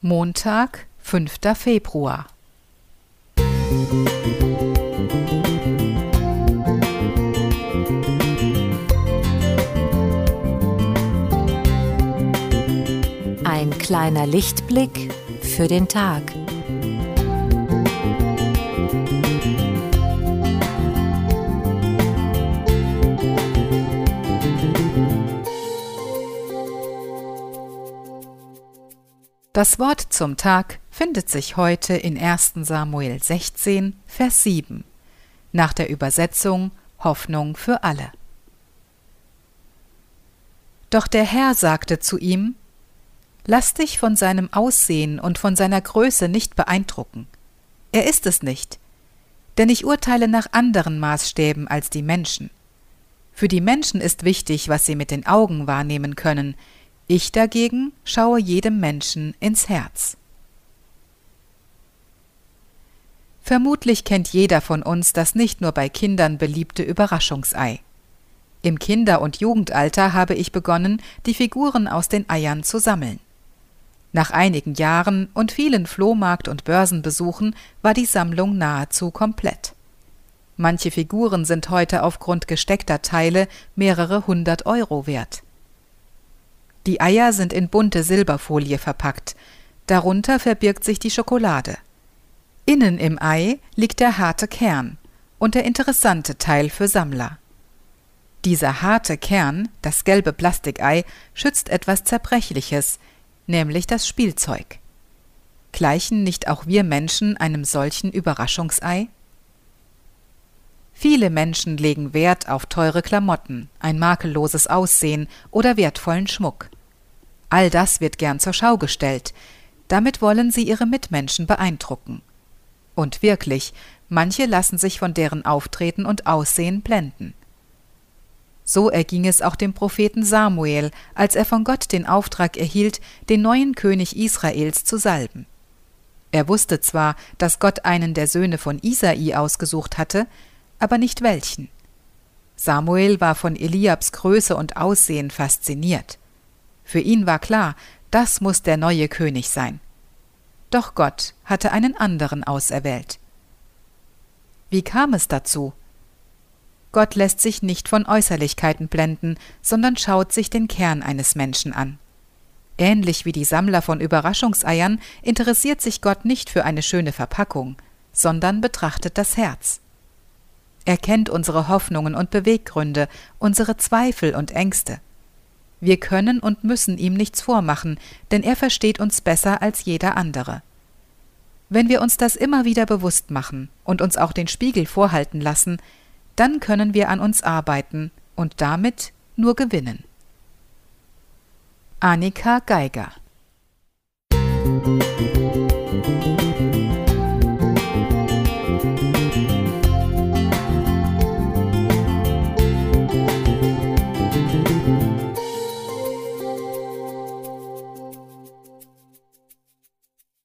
Montag, 5. Februar. Ein kleiner Lichtblick für den Tag. Das Wort zum Tag findet sich heute in 1. Samuel 16, Vers 7, nach der Übersetzung Hoffnung für alle. Doch der Herr sagte zu ihm, Lass dich von seinem Aussehen und von seiner Größe nicht beeindrucken. Er ist es nicht, denn ich urteile nach anderen Maßstäben als die Menschen. Für die Menschen ist wichtig, was sie mit den Augen wahrnehmen können, ich dagegen schaue jedem Menschen ins Herz. Vermutlich kennt jeder von uns das nicht nur bei Kindern beliebte Überraschungsei. Im Kinder- und Jugendalter habe ich begonnen, die Figuren aus den Eiern zu sammeln. Nach einigen Jahren und vielen Flohmarkt- und Börsenbesuchen war die Sammlung nahezu komplett. Manche Figuren sind heute aufgrund gesteckter Teile mehrere hundert Euro wert. Die Eier sind in bunte Silberfolie verpackt, darunter verbirgt sich die Schokolade. Innen im Ei liegt der harte Kern und der interessante Teil für Sammler. Dieser harte Kern, das gelbe Plastikei, schützt etwas Zerbrechliches, nämlich das Spielzeug. Gleichen nicht auch wir Menschen einem solchen Überraschungsei? Viele Menschen legen Wert auf teure Klamotten, ein makelloses Aussehen oder wertvollen Schmuck. All das wird gern zur Schau gestellt. Damit wollen sie ihre Mitmenschen beeindrucken. Und wirklich, manche lassen sich von deren Auftreten und Aussehen blenden. So erging es auch dem Propheten Samuel, als er von Gott den Auftrag erhielt, den neuen König Israels zu salben. Er wusste zwar, dass Gott einen der Söhne von Isai ausgesucht hatte, aber nicht welchen. Samuel war von Eliabs Größe und Aussehen fasziniert. Für ihn war klar, das muss der neue König sein. Doch Gott hatte einen anderen auserwählt. Wie kam es dazu? Gott lässt sich nicht von Äußerlichkeiten blenden, sondern schaut sich den Kern eines Menschen an. Ähnlich wie die Sammler von Überraschungseiern interessiert sich Gott nicht für eine schöne Verpackung, sondern betrachtet das Herz. Er kennt unsere Hoffnungen und Beweggründe, unsere Zweifel und Ängste. Wir können und müssen ihm nichts vormachen, denn er versteht uns besser als jeder andere. Wenn wir uns das immer wieder bewusst machen und uns auch den Spiegel vorhalten lassen, dann können wir an uns arbeiten und damit nur gewinnen. Annika Geiger